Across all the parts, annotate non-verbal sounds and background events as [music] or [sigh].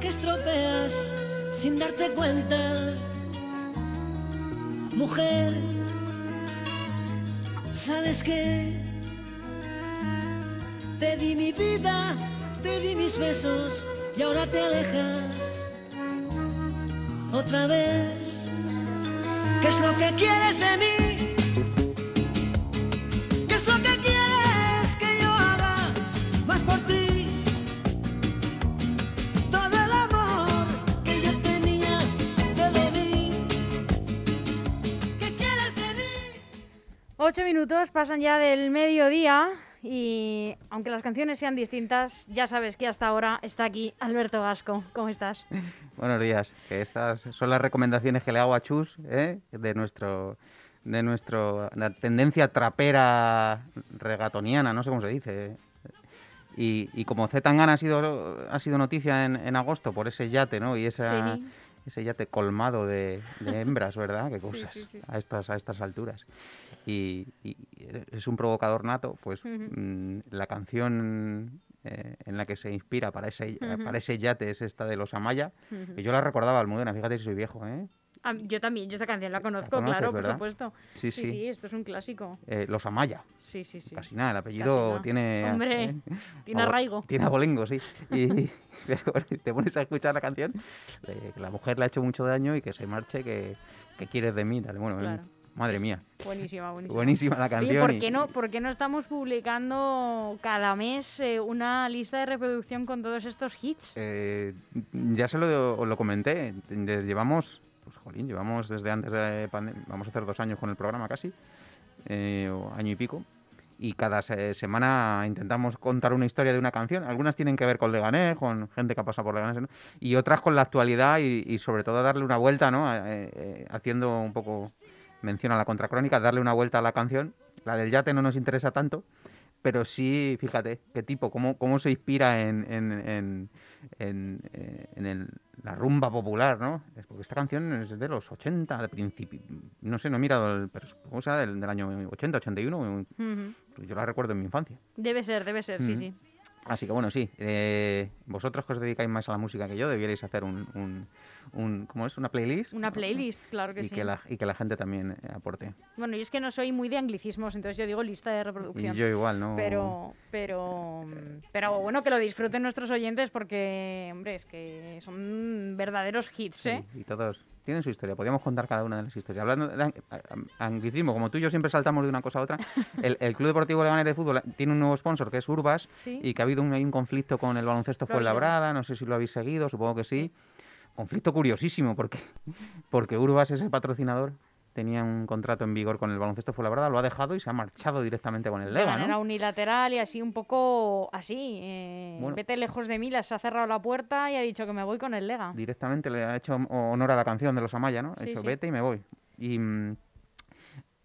que estropeas sin darte cuenta. Mujer, ¿sabes qué? Te di mi vida, te di mis besos y ahora te alejas otra vez. ¿Qué es lo que quieres de mí? Ocho minutos pasan ya del mediodía y aunque las canciones sean distintas, ya sabes que hasta ahora está aquí Alberto Gasco. ¿Cómo estás? [laughs] Buenos días. Que estas son las recomendaciones que le hago a Chus ¿eh? de nuestro de nuestro la tendencia trapera regatoniana, no sé cómo se dice. Y, y como Z Tangana ha sido ha sido noticia en, en agosto por ese yate, ¿no? Y esa Sí. ese yate colmado de, de hembras, ¿verdad? Qué cosas sí, sí. a estas a estas alturas. Y, y es un provocador nato, pues Ujú. mm, la canción eh, en la que se inspira para ese Ujú. para ese yate es esta de los Amaya. Ujú. Que yo la recordaba Almudena, fíjate si soy viejo, ¿eh? Ah, yo también, yo esta canción la conozco, conoces, claro, ¿verdad? por supuesto. Sí, sí, sí. sí, esto es un clásico. Eh, los Amaya, Sí, sí, sí. casi nada, el apellido nada. tiene... Hombre, ¿eh? tiene arraigo. Tiene abolengo, sí. Y [laughs] pero te pones a escuchar la canción, eh, que la mujer le ha hecho mucho daño y que se marche, que, que quieres de mí, tal. Bueno, Claro. Madre mía, Buenísima, buenísima. buenísima la Oye, canción. ¿por y- qué, no, ¿por qué no estamos publicando cada mes eh, una lista de reproducción con todos estos hits? Eh, ya se lo, lo comenté, llevamos, pues jolín, llevamos desde antes de pandemia, vamos a hacer dos años con el programa casi, eh, o año y pico, y cada se- semana intentamos contar una historia de una canción. Algunas tienen que ver con Leganés, con gente que ha pasado por Leganés, ¿no? y otras con la actualidad y, y sobre todo darle una vuelta, ¿no? Eh, eh, haciendo un poco mención a la contracrónica, darle una vuelta a la canción. La del yate no nos interesa tanto, pero sí, fíjate, qué tipo, cómo, cómo se inspira en, en, en, en, el- la rumba popular, ¿no? Es porque esta canción es de los 80, de principio. No sé, no he mirado, el, pero supongo que será del, del año 80, 81. Ujú. Yo la recuerdo en mi infancia. Debe ser, debe ser, sí, sí. Así que bueno, sí. eh, vosotros que os dedicáis más a la música que yo, debierais hacer un, un, un- ¿cómo es? Una playlist. Una playlist, claro que y sí. que la, y que la gente también eh, aporte. Bueno, yo es que no soy muy de anglicismos, entonces yo digo lista de Y reproducción. yo igual, ¿no? Pero, pero, pero bueno, que lo disfruten nuestros oyentes porque, hombre, es que son verdaderos hits, Sí, ¿eh? y todos tienen su historia. Podríamos contar cada una de las historias. Hablando de anglicismo, como tú y yo siempre saltamos de una cosa a otra, [laughs] el, el Club Deportivo Leganés de Fútbol tiene un nuevo sponsor que es Urbas Sí. y que ha habido un, hay un conflicto con el baloncesto. Fuenlabrada, no sé si lo habéis seguido, supongo que sí. Conflicto curiosísimo porque, porque Urbas es el patrocinador, tenía un contrato en vigor con el baloncesto Fuenlabrada, lo ha dejado y se ha marchado directamente con el de Lega, manera ¿no? unilateral y así un poco así. eh, Bueno. Vete lejos de mí, les ha cerrado la puerta y ha dicho que me voy con el Lega. Directamente le ha hecho honor a la canción de los Amaya, ¿no? Ha Sí, dicho, sí. vete y me voy. Y mm,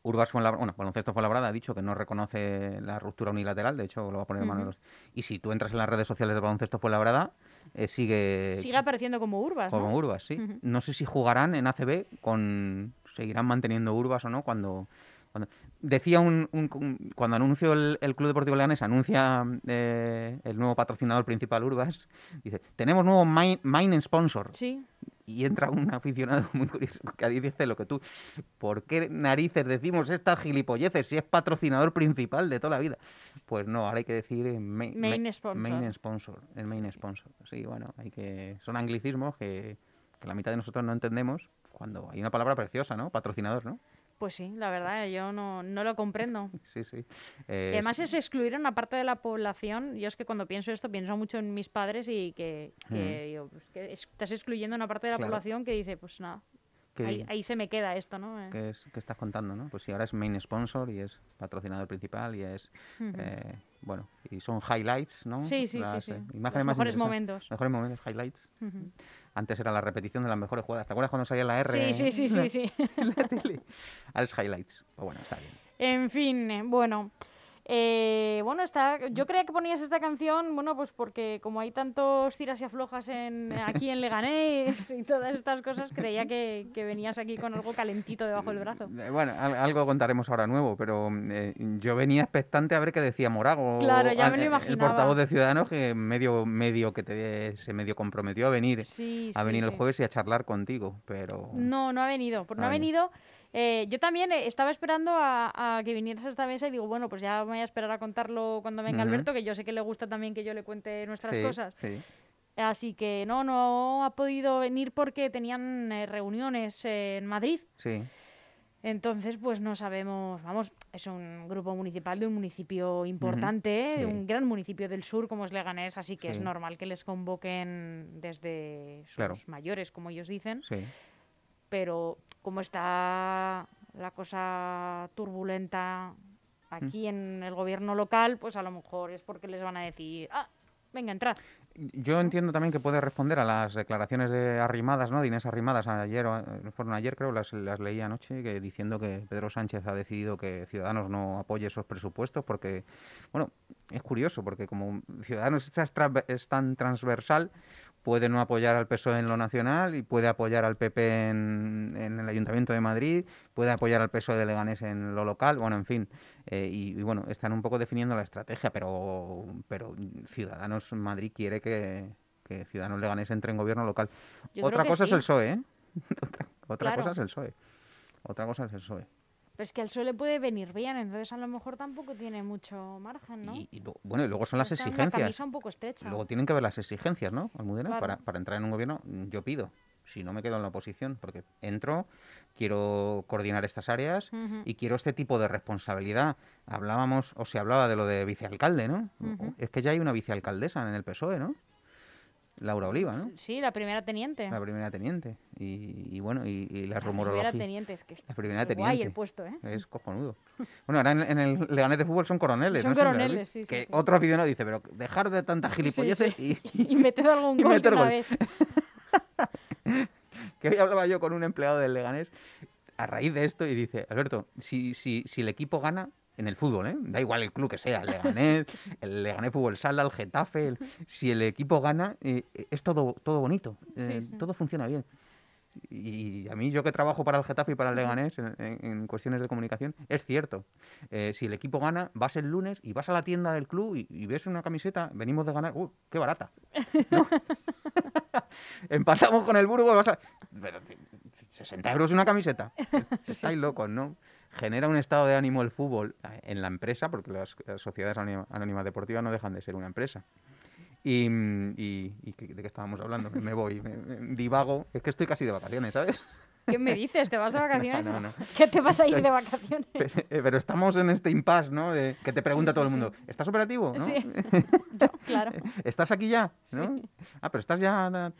Urbas Fuenlabrada, bueno, Baloncesto Fuenlabrada ha dicho que no reconoce la ruptura unilateral, de hecho lo va a poner en manos de Ujú. los... Y si tú entras en las redes sociales de Baloncesto Fuenlabrada, eh, sigue Sigue apareciendo como Urbas, como ¿no? Urbas, sí. No sé si jugarán en ACB con... Seguirán manteniendo Urbas o no cuando... cuando- Decía un, un- un- Cuando anunció el, el Club Deportivo Leganés, anuncia eh, el nuevo patrocinador principal Urbas, dice, tenemos nuevo main, main sponsor. Sí, Y entra un aficionado muy curioso que ahí dice lo que tú. ¿Por qué narices decimos estas gilipolleces si es patrocinador principal de toda la vida? Pues no, ahora hay que decir eh, main, Main ma- sponsor. main sponsor. El main sponsor. Sí, bueno, hay que. Son anglicismos que, que la mitad de nosotros no entendemos cuando hay una palabra preciosa, ¿no? Patrocinador, ¿no? Pues sí, la verdad, yo no, no lo comprendo. [laughs] Sí, sí. Y Eh, además es excluir a una parte de la población. Yo es que cuando pienso esto, pienso mucho en mis padres y que, que digo, pues que es- estás excluyendo a una parte de la Claro. población que dice, pues nada, que- ahí, ahí se me queda esto, ¿no? Eh, ¿Qué, es, qué estás contando, no? Pues sí, ahora es main sponsor y es patrocinador principal y es, eh, bueno, y son highlights, ¿no? Sí, sí, Las, sí, sí. eh, Los imágenes más mejores momentos. Mejores momentos, highlights. Ujú. Antes era la repetición de las mejores jugadas. ¿Te acuerdas cuando salía la R? Sí, sí, sí, sí, [laughs] sí. en la tele? Ahora es highlights. Pues bueno, está bien. En fin, eh, bueno. Eh, bueno, está, yo creía que ponías esta canción, bueno, pues porque como hay tantos tiras y aflojas en, aquí en Leganés y todas estas cosas, creía que, que venías aquí con algo calentito debajo del brazo. Eh, Bueno, al- algo contaremos ahora nuevo, pero eh, yo venía expectante a ver qué decía Morago, Claro, ya me lo eh, el imaginaba. portavoz de Ciudadanos, que medio, medio que te, se medio comprometió a venir, Sí, a sí, venir el sí. jueves y a charlar contigo, pero No, no ha venido. No ha venido. Eh, yo también eh, estaba esperando a, a que vinieras a esta mesa y digo, bueno, pues ya me voy a esperar a contarlo cuando venga. Alberto, que yo sé que le gusta también que yo le cuente nuestras sí, cosas. sí. Así que no, no ha podido venir porque tenían eh, reuniones eh, en Madrid. Sí, Entonces, pues no sabemos, vamos, es un grupo municipal de un municipio importante, sí. de un gran municipio del sur como es Leganés, así que es normal que les convoquen desde sus Claro. mayores, como ellos dicen sí. pero como está la cosa turbulenta aquí en el gobierno local, pues a lo mejor es porque les van a decir, ah, venga, entrad. Yo entiendo también que puede responder a las declaraciones de Arrimadas, ¿no? De Inés Arrimadas ayer, eh, fueron ayer creo, las, las leí anoche, que diciendo que Pedro Sánchez ha decidido que Ciudadanos no apoye esos presupuestos porque, bueno, es curioso porque como Ciudadanos es tan transversal, puede no apoyar al PSOE en lo nacional y puede apoyar al PP en, en el Ayuntamiento de Madrid, puede apoyar al PSOE de Leganés en lo local, bueno, en fin. eh, y, y bueno, están un poco definiendo la estrategia, pero, pero Ciudadanos Madrid quiere que, que Ciudadanos Leganés entre en gobierno local. Yo Otra cosa es el PSOE, ¿eh? [laughs] otra otra Claro. cosa es el PSOE. Otra cosa es el PSOE. Pero es que al le puede venir bien, entonces a lo mejor tampoco tiene mucho margen, ¿no? Y, y lo- bueno, y luego son las Está en una exigencias. camisa un poco estrecha. Luego tienen que ver las exigencias, ¿no? Almudena, Claro. para, para entrar en un gobierno, yo pido. Si no me quedo en la oposición, porque entro, quiero coordinar estas áreas y quiero este tipo de responsabilidad. Hablábamos, o se hablaba de lo de vicealcalde, ¿no? Es que ya hay una vicealcaldesa en el PSOE, ¿no? Laura Oliva, ¿no? Sí, la primera teniente. La primera teniente. Y, y bueno, y, y la La rumorología. primera teniente, es que La primera es guay teniente. el puesto, ¿eh? Es cojonudo. Bueno, ahora en, en el Leganés de fútbol son coroneles, Son ¿no? Coroneles, sí, sí, Que sí. otro aficionado dice, pero dejar de tantas gilipolleces sí. y, [laughs] Y meter algún [laughs] gol de meter una gol. vez. [laughs] que hoy hablaba yo con un empleado del Leganés a raíz de esto y dice, Alberto, si, si, si el equipo gana en el fútbol, ¿eh? da igual el club que sea, el Leganés, [laughs] el Leganés Fútbol Sala, el Getafe, el- [laughs] si el equipo gana, eh, es todo, todo bonito, eh, sí. todo funciona bien. Y a mí, yo que trabajo para el Getafe y para el Leganés en, en- en cuestiones de comunicación, es cierto. Eh, si el equipo gana, vas el lunes y vas a la tienda del club y, y ves una camiseta, venimos de ganar, ¡uh, qué barata! ¿no? [laughs] Empatamos con el Burgos, vas a... pero, 60 euros una camiseta. Estáis locos, ¿no? Genera un estado de ánimo el fútbol eh, en la empresa, porque las, las sociedades anónima- anónimas deportivas no dejan de ser una empresa. Y, mm, y- y ¿qué- ¿de qué estábamos hablando? Me voy, me- me divago. Es que estoy casi de vacaciones, ¿sabes? ¿Qué me dices? ¿Te vas de [laughs] vacaciones? no, no. ¿Qué te vas a ir de vacaciones? [laughs] Pe- Pero estamos en este impasse, ¿no? De que te pregunta Sí, todo el sí, mundo, ¿estás operativo? ¿no? Sí. [laughs] Claro. ¿Estás aquí ya? ¿no? Ah, pero estás ya...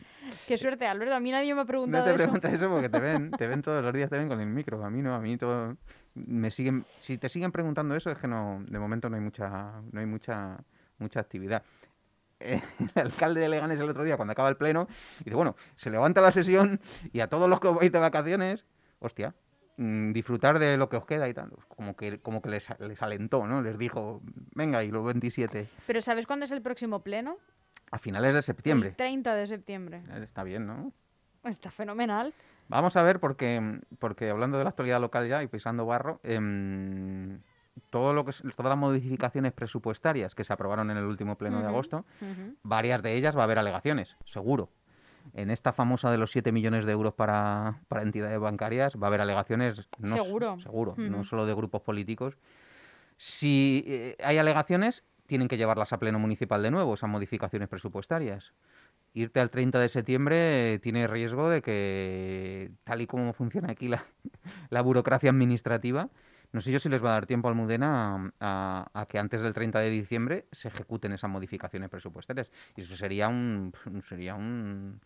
Qué suerte, Alberto. A mí nadie me ha No preguntado te eso. preguntas eso porque te ven, te ven todos los días, te ven con el micro. A mí no, a mí todo me siguen. Si te siguen preguntando eso es que no, de momento no hay mucha, no hay mucha, mucha actividad. [laughs] El alcalde de Leganés el otro día cuando acaba el pleno dice bueno se levanta la sesión y a todos los que vais de vacaciones, hostia, mm, disfrutar de lo que os queda y tal. Como que, como que les, les alentó, ¿no? Les dijo venga y los 27 Pero ¿sabes cuándo es el próximo pleno? a finales de El septiembre. 30 de septiembre. Está bien, ¿no? Está fenomenal. Vamos a ver, porque, porque hablando de la actualidad local ya y pisando barro, em, todo lo que, todas las modificaciones presupuestarias que se aprobaron en el último pleno de agosto, varias de ellas va a haber alegaciones, seguro. En esta famosa de los 7 millones de euros para, para entidades bancarias va a haber alegaciones, no, Seguro. seguro, no solo de grupos políticos. Si eh, hay alegaciones, tienen que llevarlas a pleno municipal de nuevo, esas modificaciones presupuestarias irte al 30 de septiembre eh, tiene riesgo de que, tal y como funciona aquí la, [laughs] la burocracia administrativa, no sé yo si les va a dar tiempo a Almudena a, a que antes del 30 de diciembre se ejecuten esas modificaciones presupuestarias. Y eso sería un, [laughs] sería un,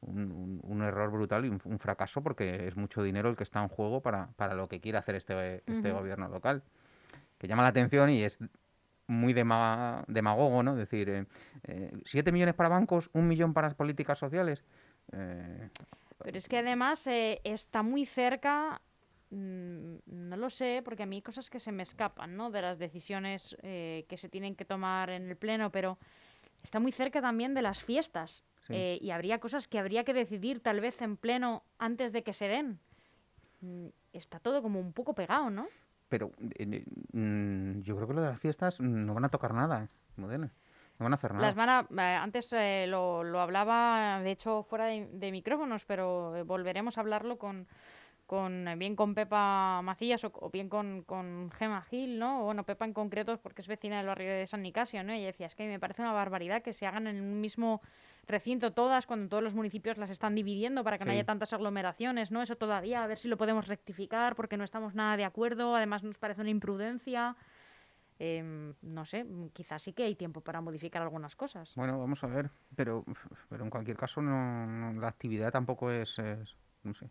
un, un- error brutal y un, un fracaso porque es mucho dinero el que está en juego para, para lo que quiere hacer este, este gobierno local. Que llama la atención y es muy dema- demagogo, ¿no? Decir, eh, eh, ¿siete millones para bancos, un millón para las políticas sociales? Eh, Pero es que además eh, está muy cerca mm, no lo sé, porque a mí hay cosas que se me escapan, ¿no? De las decisiones eh, que se tienen que tomar en el Pleno, pero está muy cerca también de las fiestas. Sí. y habría cosas que habría que decidir tal vez en Pleno antes de que se den. Mm, Está todo como un poco pegado, ¿no? Pero eh, yo creo que lo de las fiestas mm, no van a tocar nada, Modena. No van a hacer nada. Las van a- eh, antes eh, lo, lo hablaba, de hecho, fuera de, de micrófonos, pero eh, volveremos a hablarlo con, con eh, bien con Pepa Macías o, o bien con, con Gema Gil, ¿no? O, Bueno, Pepa en concreto porque es vecina del barrio de San Nicasio, ¿no? Y decía, es que me parece una barbaridad que se hagan en un mismo recinto todas cuando todos los municipios las están dividiendo para que no haya tantas aglomeraciones, ¿no? Eso todavía, a ver si lo podemos rectificar porque no estamos nada de acuerdo, además nos parece una imprudencia. Em, no sé, quizás sí que hay tiempo para modificar algunas cosas. Bueno, vamos a ver, pero, pero en cualquier caso no, no- la actividad tampoco es, es- no sé,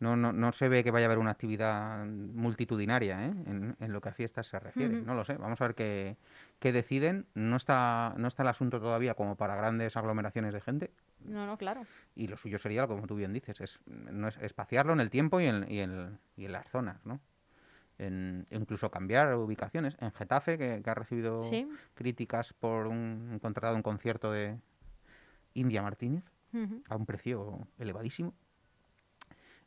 no, no, no se ve que vaya a haber una actividad multitudinaria ¿eh? en, en lo que a fiestas se refiere, no lo sé, vamos a ver qué, qué deciden, no está, no está el asunto todavía como para grandes aglomeraciones de gente No, no, claro. y lo suyo sería, como tú bien dices, es, no es espaciarlo en el tiempo y en, y en, y en las zonas, ¿no? En, incluso cambiar ubicaciones. En Getafe, que, que ha recibido Sí. críticas por un contratado un concierto de India Martínez a un precio elevadísimo.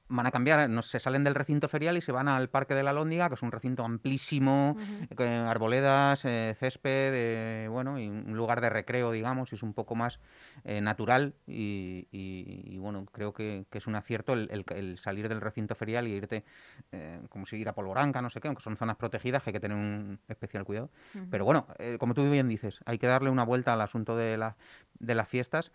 Van a cambiar, no, se salen del recinto ferial y se van al Parque de la Lóndiga, que es un recinto amplísimo, con arboledas, eh, césped, eh, bueno, y un lugar de recreo, digamos, y es un poco más eh, natural y, y- y, bueno, creo que, que es un acierto el, el- el salir del recinto ferial y irte, eh, como si ir a Polvoranca, no sé qué, aunque son zonas protegidas que hay que tener un especial cuidado. Pero bueno, eh, como tú bien dices, hay que darle una vuelta al asunto de, la, de las fiestas,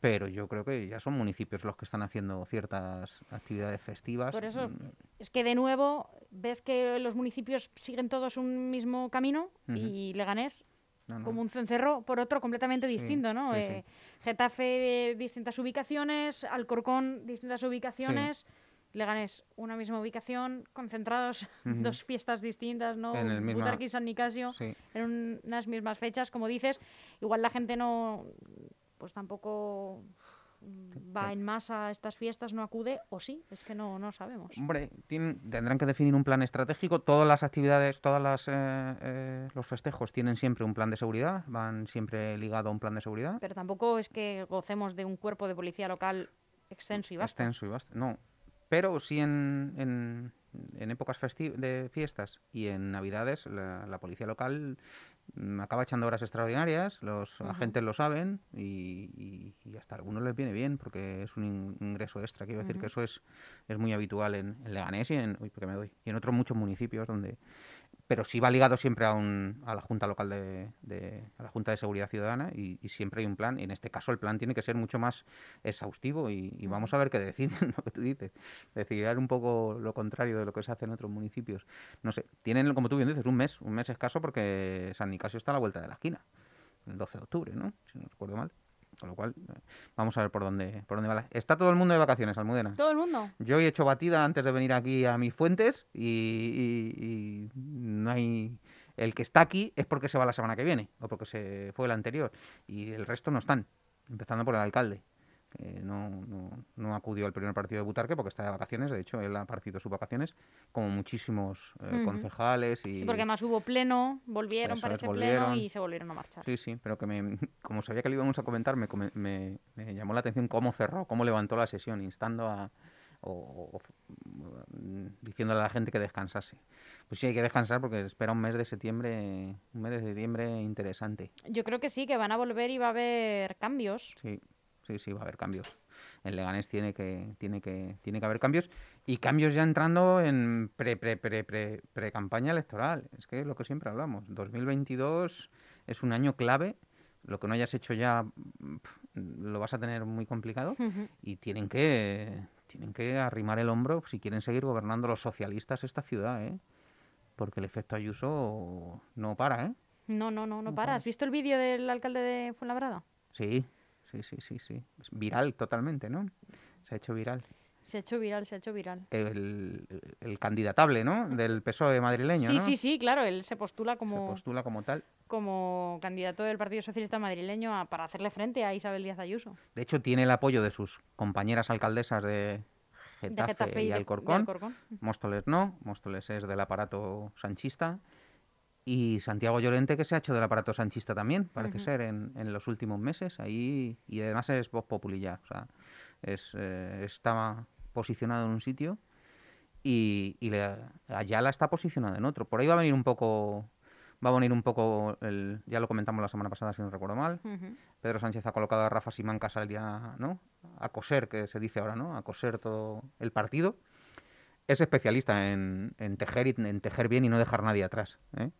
pero yo creo que ya son municipios los que están haciendo ciertas actividades festivas. Por eso, Mm, Es que de nuevo ves que los municipios siguen todos un mismo camino y Leganés no, no. como un cencerro por otro completamente Sí, distinto, ¿no? sí, Eh, Getafe de distintas ubicaciones, Alcorcón distintas ubicaciones, Leganés una misma ubicación, concentrados [laughs] Ujú. dos fiestas distintas, ¿no? En el misma- Butarque y San Nicasio Sí. en un- unas mismas fechas, como dices, igual la gente no, pues tampoco mm, va en masa a estas fiestas, no acude, o sí, es que no, no sabemos. Hombre, tienen- tendrán que definir un plan estratégico. Todas las actividades, todos los festejos tienen siempre un plan de seguridad, van siempre ligado a un plan de seguridad. Pero tampoco es que gocemos de un cuerpo de policía local extenso y vasto. Extenso y vasto. No. Pero sí en, en, en épocas de fiestas y en Navidades la, la policía local acaba echando horas extraordinarias, los agentes lo saben y, y- y hasta a algunos les viene bien porque es un in- ingreso extra. Quiero decir que eso es, es muy habitual en, en Leganés y en, uy, porque me doy, y en otros muchos municipios donde... Pero sí va ligado siempre a, un, a la Junta Local de, de- a la Junta de Seguridad Ciudadana y, y siempre hay un plan. Y en este caso el plan tiene que ser mucho más exhaustivo y, y vamos a ver qué deciden, [laughs] lo que tú dices. Decidir un poco lo contrario de lo que se hace en otros municipios. No sé, tienen, como tú bien dices, un mes, un mes escaso porque San Nicasio está a la vuelta de la esquina, el 12 de octubre, ¿no? Si no recuerdo mal. Con lo cual, eh, vamos a ver por dónde, por dónde va. la- Está todo el mundo de vacaciones, Almudena. Todo el mundo. Yo he hecho batida antes de venir aquí a mis fuentes y, y- y no hay... El que está aquí es porque se va la semana que viene o porque se fue el anterior y el resto no están, empezando por el alcalde. Que no, no, no acudió al primer partido de Butarque porque está de vacaciones, de hecho él ha partido sus vacaciones, como muchísimos eh, concejales y... Sí, porque además hubo pleno, volvieron Eso para es, ese volvieron. pleno y se volvieron a marchar. Sí, sí, pero que me, [laughs] como sabía que lo íbamos a comentar, me, me- me llamó la atención cómo cerró, cómo levantó la sesión, instando a. o, o- diciéndole a la gente que descansase. Pues sí, hay que descansar porque espera un mes de septiembre, un mes de septiembre interesante. Yo creo que sí, que van a volver y va a haber cambios. Sí, sí, sí, va a haber cambios. En Leganés tiene que, tiene que, tiene que haber cambios y cambios ya entrando en pre, pre, pre, pre, pre campaña electoral. Es que es lo que siempre hablamos. 2022 es un año clave. Lo que no hayas hecho ya lo vas a tener muy complicado y tienen que, tienen que arrimar el hombro si quieren seguir gobernando los socialistas esta ciudad, ¿eh? Porque el efecto Ayuso no para, ¿eh? No, no, no, no No para. para. ¿Has visto el vídeo del alcalde de Fuenlabrada? Sí, sí, sí, sí, sí. Es viral totalmente, ¿no? Se ha hecho viral. Se ha hecho viral, se ha hecho viral. el, el candidatable, ¿no? Del PSOE madrileño, Sí, ¿no? sí, sí, claro, él se postula Se como, postula como tal. como candidato del Partido Socialista madrileño a- para hacerle frente a Isabel Díaz Ayuso. De hecho, tiene el apoyo de sus compañeras alcaldesas de Getafe, Getafe y, y de- de Alcorcón. Alcorcón. Móstoles no, Móstoles es del aparato sanchista. Y Santiago Llorente, que se ha hecho del aparato sanchista también, parece ser, en, en los últimos meses. Ahí, y además es Voz Populi ya. O sea, es, eh, está posicionado en un sitio y, y le- Ayala está posicionado en otro. Por ahí va a venir un poco. Va a venir un poco, el, ya lo comentamos la semana pasada, si no recuerdo mal. Pedro Sánchez ha colocado a Rafa Simancas al día, ¿no? A coser, que se dice ahora, ¿no? A coser todo el partido. Es especialista en, en tejer y en tejer bien y no dejar nadie atrás. ¿eh?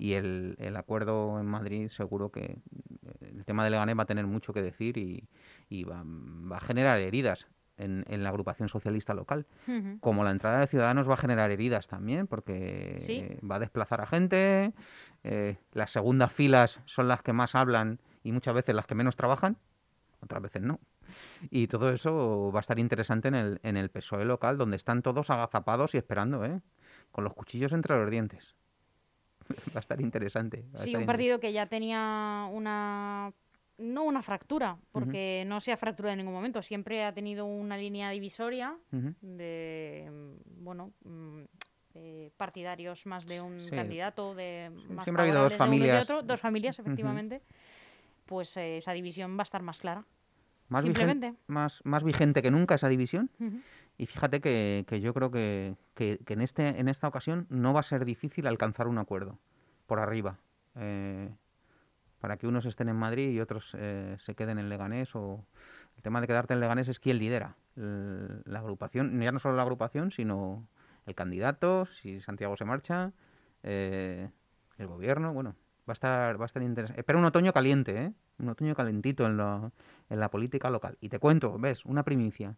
Y el, el acuerdo en Madrid seguro que el tema de Leganés va a tener mucho que decir y, y va, va a generar heridas en, en la agrupación socialista local. Como la entrada de Ciudadanos va a generar heridas también, porque Sí. eh, va a desplazar a gente, eh, las segundas filas son las que más hablan y muchas veces las que menos trabajan, otras veces no. Y todo eso va a estar interesante en el, en el PSOE local, donde están todos agazapados y esperando, ¿eh? con los cuchillos entre los dientes. [laughs] va a estar interesante. a Sí, estar un partido que ya tenía una no una fractura, porque no se ha fracturado en ningún momento, siempre ha tenido una línea divisoria de mm, bueno, mm, eh, partidarios más de un Sí. candidato, de más siempre ha habido dos de de familias. otro, dos familias efectivamente. Pues eh, esa división va a estar más clara. Más, vigen- Simplemente. más, más vigente que nunca esa división. Y fíjate que, que yo creo que, que- que en, este, en esta ocasión no va a ser difícil alcanzar un acuerdo por arriba. eh, para que unos estén en Madrid y otros eh, se queden en Leganés. O el tema de quedarte en Leganés es quién lidera la agrupación. Ya no solo la agrupación, sino el candidato, si Santiago se marcha, eh, el gobierno. Bueno, va a estar, va a estar interesante. Espera un otoño caliente, ¿eh? Un otoño calentito en, en la política local. Y te cuento, ves, una primicia.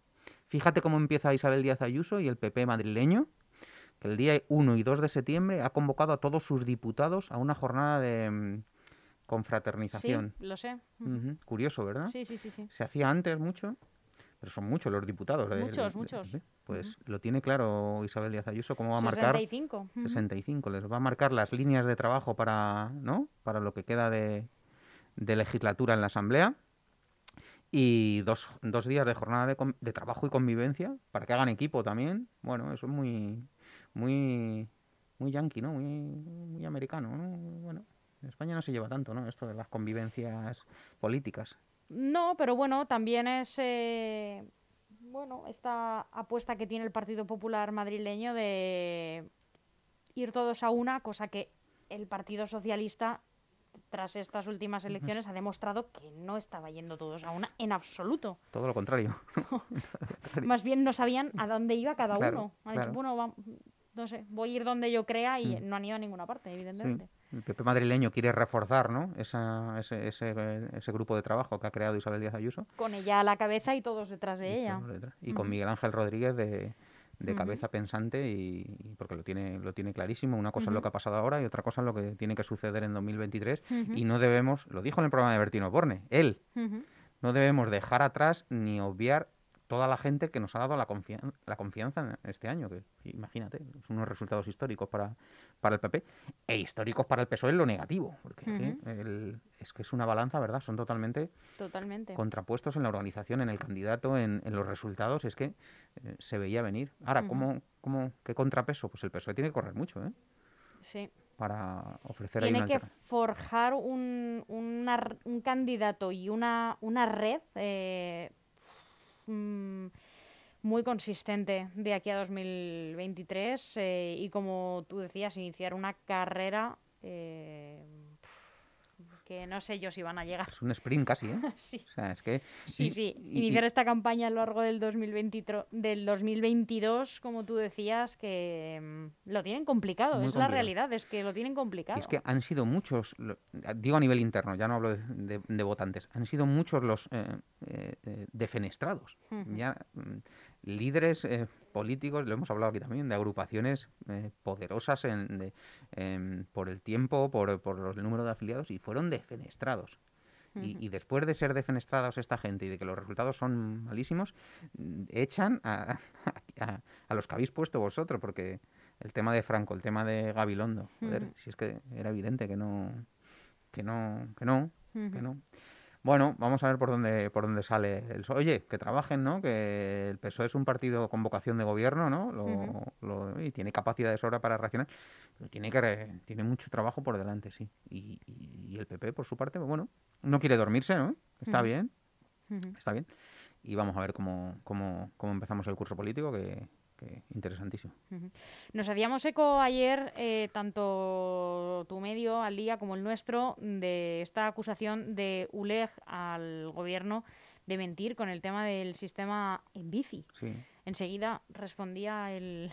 Fíjate cómo empieza Isabel Díaz Ayuso y el PP madrileño, que el día 1 y 2 de septiembre ha convocado a todos sus diputados a una jornada de mm, Sí, confraternización. lo sé. Curioso, ¿verdad? Sí, sí, sí, sí. Se hacía antes mucho, pero son muchos los diputados. del- Muchos, muchos. sí, Pues lo tiene claro Isabel Díaz Ayuso, cómo va a marcar 65. ujú. 65. Les va a marcar las líneas de trabajo para, ¿no? para lo que queda de, de legislatura en la Asamblea y dos, dos días de jornada de trabajo y convivencia para que hagan equipo también. Bueno, eso es muy, muy, muy yanqui, ¿no? Muy, muy americano, ¿no? Bueno, en España no se lleva tanto, ¿no? Esto de las convivencias políticas. No, pero bueno, también es eh, bueno esta apuesta que tiene el Partido Popular madrileño de ir todos a una, cosa que el Partido Socialista tras estas últimas elecciones ha demostrado que no estaba yendo todos a una en absoluto. Todo lo contrario. [laughs] [laughs] Más bien no sabían a dónde iba cada Claro, uno. Ha claro. dicho, bueno, va- no sé, voy a ir donde yo crea y Mm. no han ido a ninguna parte, Sí, evidentemente. el PP madrileño quiere reforzar ¿no? Esa, ese, ese, ese grupo de trabajo que ha creado Isabel Díaz Ayuso. Con ella a la cabeza y todos detrás de Y ella. detrás. Y con. Miguel Ángel Rodríguez de, de cabeza pensante y, y porque lo tiene, lo tiene clarísimo. Una cosa es lo que ha pasado ahora y otra cosa es lo que tiene que suceder en 2023. Ujú, Y no debemos, lo dijo en el programa de Bertino Borne, él, no debemos dejar atrás ni obviar toda la gente que nos ha dado la, confian- la confianza en este año, que imagínate, son unos resultados históricos para, para el PP e históricos para el PSOE en lo negativo, porque es que el- es que es una balanza, ¿verdad? Son totalmente Totalmente. contrapuestos en la organización, en el candidato, en, en los resultados, es que eh, se veía venir. Ahora. ¿cómo, cómo, ¿qué contrapeso? Pues el PSOE tiene que correr mucho, ¿eh? Sí. Para ofrecer ahí Tiene una que forjar un, una un candidato y una, una red eh, mm, muy consistente de aquí a 2023 eh, y como tú decías, iniciar una carrera eh, que no sé yo si van a llegar. Es un sprint casi, ¿eh? [laughs] sí, O sea, es que... sí, y- sí. y- Iniciar esta campaña a lo largo del, 2023 del 2022, como tú decías, que mm, lo tienen complicado. Muy es la complicado. realidad, es que lo tienen Y complicado. es que han sido muchos, digo a nivel interno, ya no hablo de, de- de votantes, han sido muchos los eh, eh, eh, defenestrados. Ya mm, líderes eh, políticos, lo hemos hablado aquí también, de agrupaciones eh, poderosas en- de- em, por el tiempo, por, por el número de afiliados, y fueron defenestrados. Y, y después de ser defenestrados esta gente y de que los resultados son malísimos, echan a, a- a los que habéis puesto vosotros, porque el tema de Franco, el tema de Gabilondo, joder, Ujú. si es que era evidente que no, que no, que no, que no. Bueno, vamos a ver por dónde por dónde sale el. Oye, que trabajen, ¿no? Que el PSOE es un partido con vocación de gobierno, ¿no? Lo, lo- y tiene capacidad de sobra para reaccionar, pero tiene que re- tiene mucho trabajo por delante, sí. Y, y- y el PP, por su parte, bueno, no quiere dormirse, ¿no? Está bien, está bien. Y vamos a ver cómo, cómo, cómo empezamos el curso político, que, que interesantísimo. Nos hacíamos eco ayer, eh, tanto tu al día como el nuestro, de esta acusación de ULEG al gobierno de mentir con el tema del sistema en bici. Sí. Enseguida respondía el,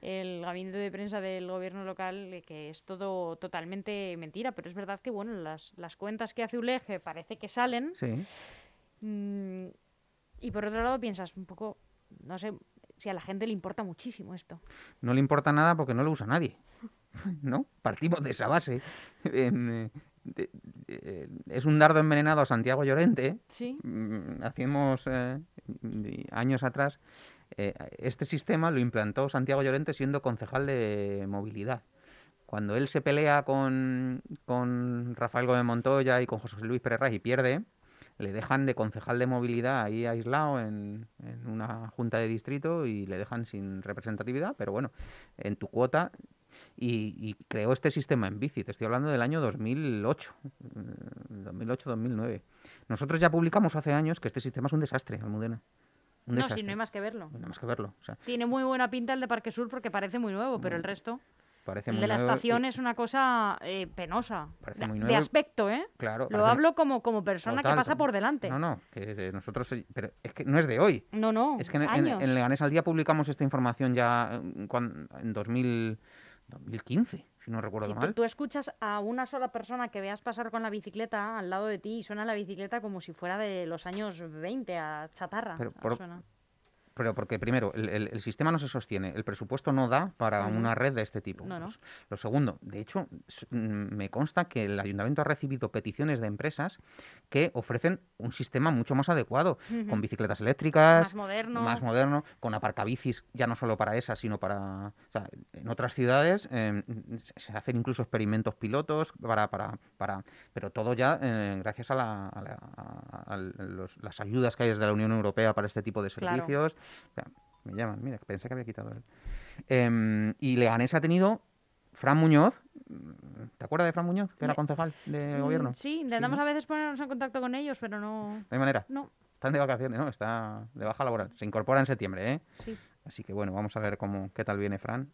el gabinete de prensa del gobierno local que es todo totalmente mentira, pero es verdad que bueno, las, las cuentas que hace ULEG eh, parece que salen Sí. mm, y por otro lado piensas un poco, no sé, si a la gente le importa muchísimo esto. No le importa nada porque no lo usa nadie. [laughs] [laughs] ¿No? Partimos de esa base. Em, eh, de- de- es un dardo envenenado a Santiago Llorente. Sí. Mm, Hacíamos eh, años atrás. eh, este sistema lo implantó Santiago Llorente siendo concejal de movilidad. Cuando él se pelea con, con Rafael Gómez Montoya y con José Luis Pérez y pierde, le dejan de concejal de movilidad ahí aislado en, en una junta de distrito y le dejan sin representatividad, pero bueno, en tu cuota. Y, y creó este sistema en bici, te estoy hablando del año 2008, mm, 2008-2009. Nosotros ya publicamos hace años que este sistema es un desastre, Almudena. Un No, desastre. si no hay más que verlo. No hay más que verlo. O sea, Tiene muy buena pinta el de Parque Sur porque parece muy nuevo, pero el resto, parece el muy de la nuevo y- estación es una cosa eh, penosa. Parece De, muy de nuevo y- aspecto, ¿eh? Claro. Lo hablo como, como persona que pasa por delante. No, no, que de nosotros... se- Pero es que no es de hoy. No, no, Es que en, en, en Leganés al día publicamos esta información ya eh, cuan- en 2000 2015, si no recuerdo Si tú, mal. tú escuchas a una sola persona que veas pasar con la bicicleta al lado de ti y suena la bicicleta como si fuera de los años 20 a chatarra. Pero por- suena. Pero porque primero, el, el- el sistema no se sostiene, el presupuesto no da para una red de este tipo. No, no. Pues, Lo segundo, de hecho, mm, me consta que el ayuntamiento ha recibido peticiones de empresas que ofrecen un sistema mucho más adecuado, con bicicletas eléctricas, Más moderno. más moderno, con aparcabicis, ya no solo para esas, sino para... o sea, en otras ciudades eh, se- hacen incluso experimentos pilotos para... para, para pero todo ya eh, gracias a, la- a la- a- los- las ayudas que hay desde la Unión Europea para este tipo de Claro. Servicios. O sea, me llaman, mira, pensé que había quitado él. Em, y Leganés ha tenido Fran Muñoz, ¿te acuerdas de Fran Muñoz, que era concejal de gobierno? Sí, intentamos a veces ponernos en contacto con ellos, pero no. No hay manera. No, Están de vacaciones, ¿no? Está de baja laboral. Se incorpora en septiembre, ¿eh? sí. Así que bueno, vamos a ver cómo, qué tal viene Fran.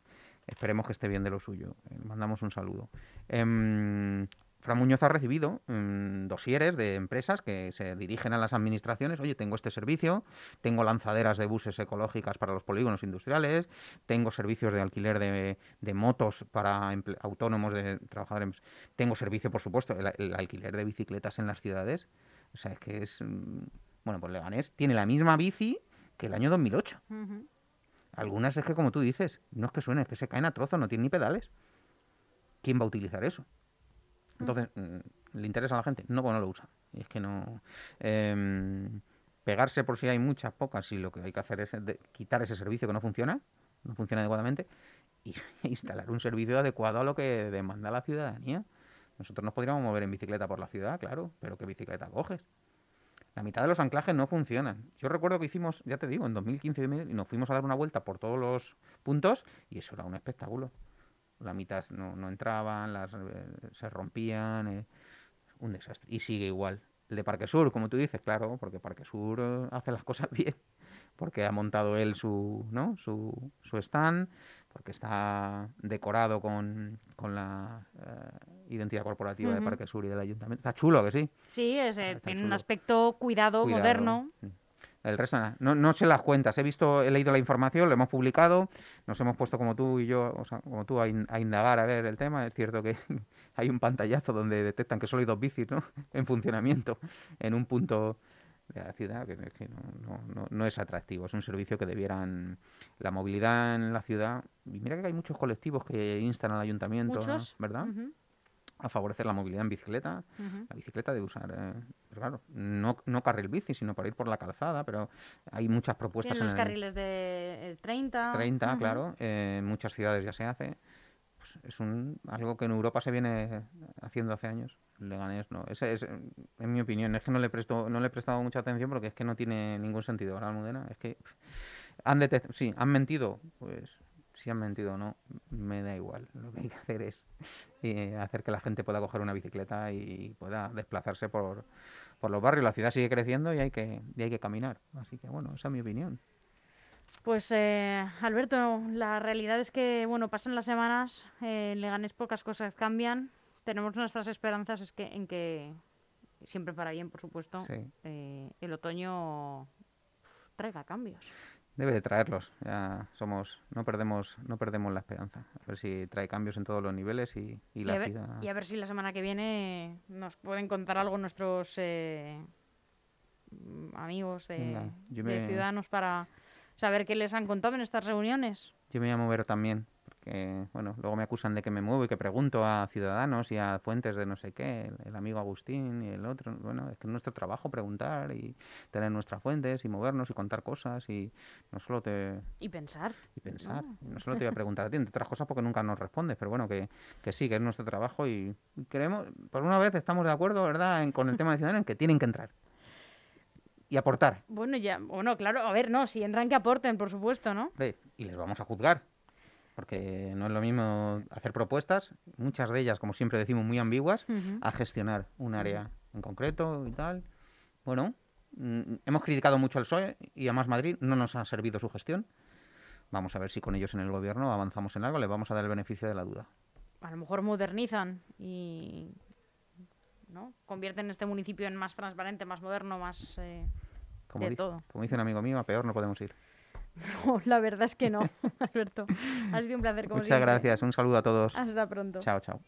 Esperemos que esté bien de lo suyo. Eh, mandamos un saludo. Em, Fran Muñoz ha recibido mm, dosieres de empresas que se dirigen a las administraciones. Oye, tengo este servicio, tengo lanzaderas de buses ecológicas para los polígonos industriales, tengo servicios de alquiler de, de motos para autónomos, de trabajadores. Tengo servicio, por supuesto, el, el alquiler de bicicletas en las ciudades. O sea, es que es... mm, Bueno, pues Leganés tiene la misma bici que el año 2008. Ujú. Algunas es que, como tú dices, no es que suenen, es que se caen a trozos, no tienen ni pedales. ¿Quién va a utilizar eso? Entonces, mm, ¿le interesa a la gente? No, pues no lo usa. Y es que no... em, pegarse por si hay muchas, pocas, y lo que hay que hacer es quitar ese servicio que no funciona, no funciona adecuadamente, y [laughs] instalar un servicio adecuado a lo que demanda la ciudadanía. Nosotros nos podríamos mover en bicicleta por la ciudad, claro, pero ¿qué bicicleta coges? La mitad de los anclajes no funcionan. Yo recuerdo que hicimos, ya te digo, en 2015 y nos fuimos a dar una vuelta por todos los puntos y eso era un espectáculo. La mitad no, no entraban, las, eh, se rompían, eh, un desastre. Y sigue igual. El de Parque Sur, como tú dices, claro, porque Parque Sur eh, hace las cosas [laughs] bien, porque ha montado él su, ¿no? su, su stand, porque está decorado con, con la eh, identidad corporativa de. Parque Sur y del ayuntamiento. Está chulo, que sí. Sí, es, eh, tiene un aspecto cuidado, Cuidado. moderno. Mm. El resto nada. No, no sé las cuentas. He visto, he leído la información, lo hemos publicado. Nos hemos puesto como tú y yo, o sea, como tú, a, in- a indagar a ver el tema. Es cierto que [laughs] hay un pantallazo donde detectan que solo hay dos bicis, ¿no? [laughs] En funcionamiento en un punto de la ciudad que, que no, no- no- no es atractivo. Es un servicio que debieran la movilidad en la ciudad. Y mira que hay muchos colectivos que instan al ayuntamiento, Muchos. ¿verdad? Ujú, A favorecer la movilidad en bicicleta. La bicicleta debe usar, eh, claro, no, no carril bici, sino para ir por la calzada, pero hay muchas propuestas en los el carriles de eh, 30. 30, ujú. claro, eh, en muchas ciudades ya se hace. Pues es un, algo que en Europa se viene haciendo hace años. Leganés no. Ese es, en mi opinión, es que no le, presto, no le he prestado mucha atención porque es que no tiene ningún sentido, ¿verdad, Almudena? Es que han sí, han mentido, pues si han mentido o no, me da igual. Lo que hay que hacer es eh, hacer que la gente pueda coger una bicicleta y pueda desplazarse por, por los barrios. La ciudad sigue creciendo y hay que, y hay que caminar. Así que bueno, esa es mi opinión. Pues eh, Alberto, la realidad es que bueno pasan las semanas, eh, en Leganés pocas cosas cambian. Tenemos nuestras esperanzas es que en que siempre para bien, por supuesto, Sí. eh, el otoño traiga cambios. Debe de traerlos. Ya somos, no perdemos, no perdemos la esperanza. A ver si trae cambios en todos los niveles y, y Y la a, ver, ciudad. y a ver si la semana que viene nos pueden contar algo nuestros eh, amigos de, Venga, yo de me- Ciudadanos para saber qué les han contado en estas reuniones. Yo me voy a mover también, porque, bueno, luego me acusan de que me muevo y que pregunto a ciudadanos y a fuentes de no sé qué, el, el amigo Agustín y el otro. Bueno, es que es nuestro trabajo preguntar y tener nuestras fuentes y movernos y contar cosas y no solo te... Y pensar. y pensar. Y no solo te voy a preguntar a ti, entre otras cosas porque nunca nos respondes, pero bueno, que, que sí, que es nuestro trabajo y queremos, por una vez estamos de acuerdo, ¿verdad?, en- con el tema de ciudadanos en que tienen que entrar y aportar. Bueno, ya, bueno, claro, a ver, no, si entran que aporten, por supuesto, ¿no? Hombre, y les vamos a juzgar. Porque no es lo mismo hacer propuestas, muchas de ellas, como siempre decimos, muy ambiguas, a gestionar un área en concreto y tal. Bueno, mm, hemos criticado mucho al PSOE y a Más Madrid, no nos ha servido su gestión. Vamos a ver si con ellos en el gobierno avanzamos en algo, les vamos a dar el beneficio de la duda. A lo mejor modernizan y ¿no? convierten este municipio en más transparente, más moderno, más... eh, Como, De todo. como dice un amigo mío, a peor no podemos ir. [laughs] No, la verdad es que no, [laughs] Alberto. Ha sido un placer, como Muchas siempre. gracias, un saludo a todos. Hasta pronto. Chao, chao.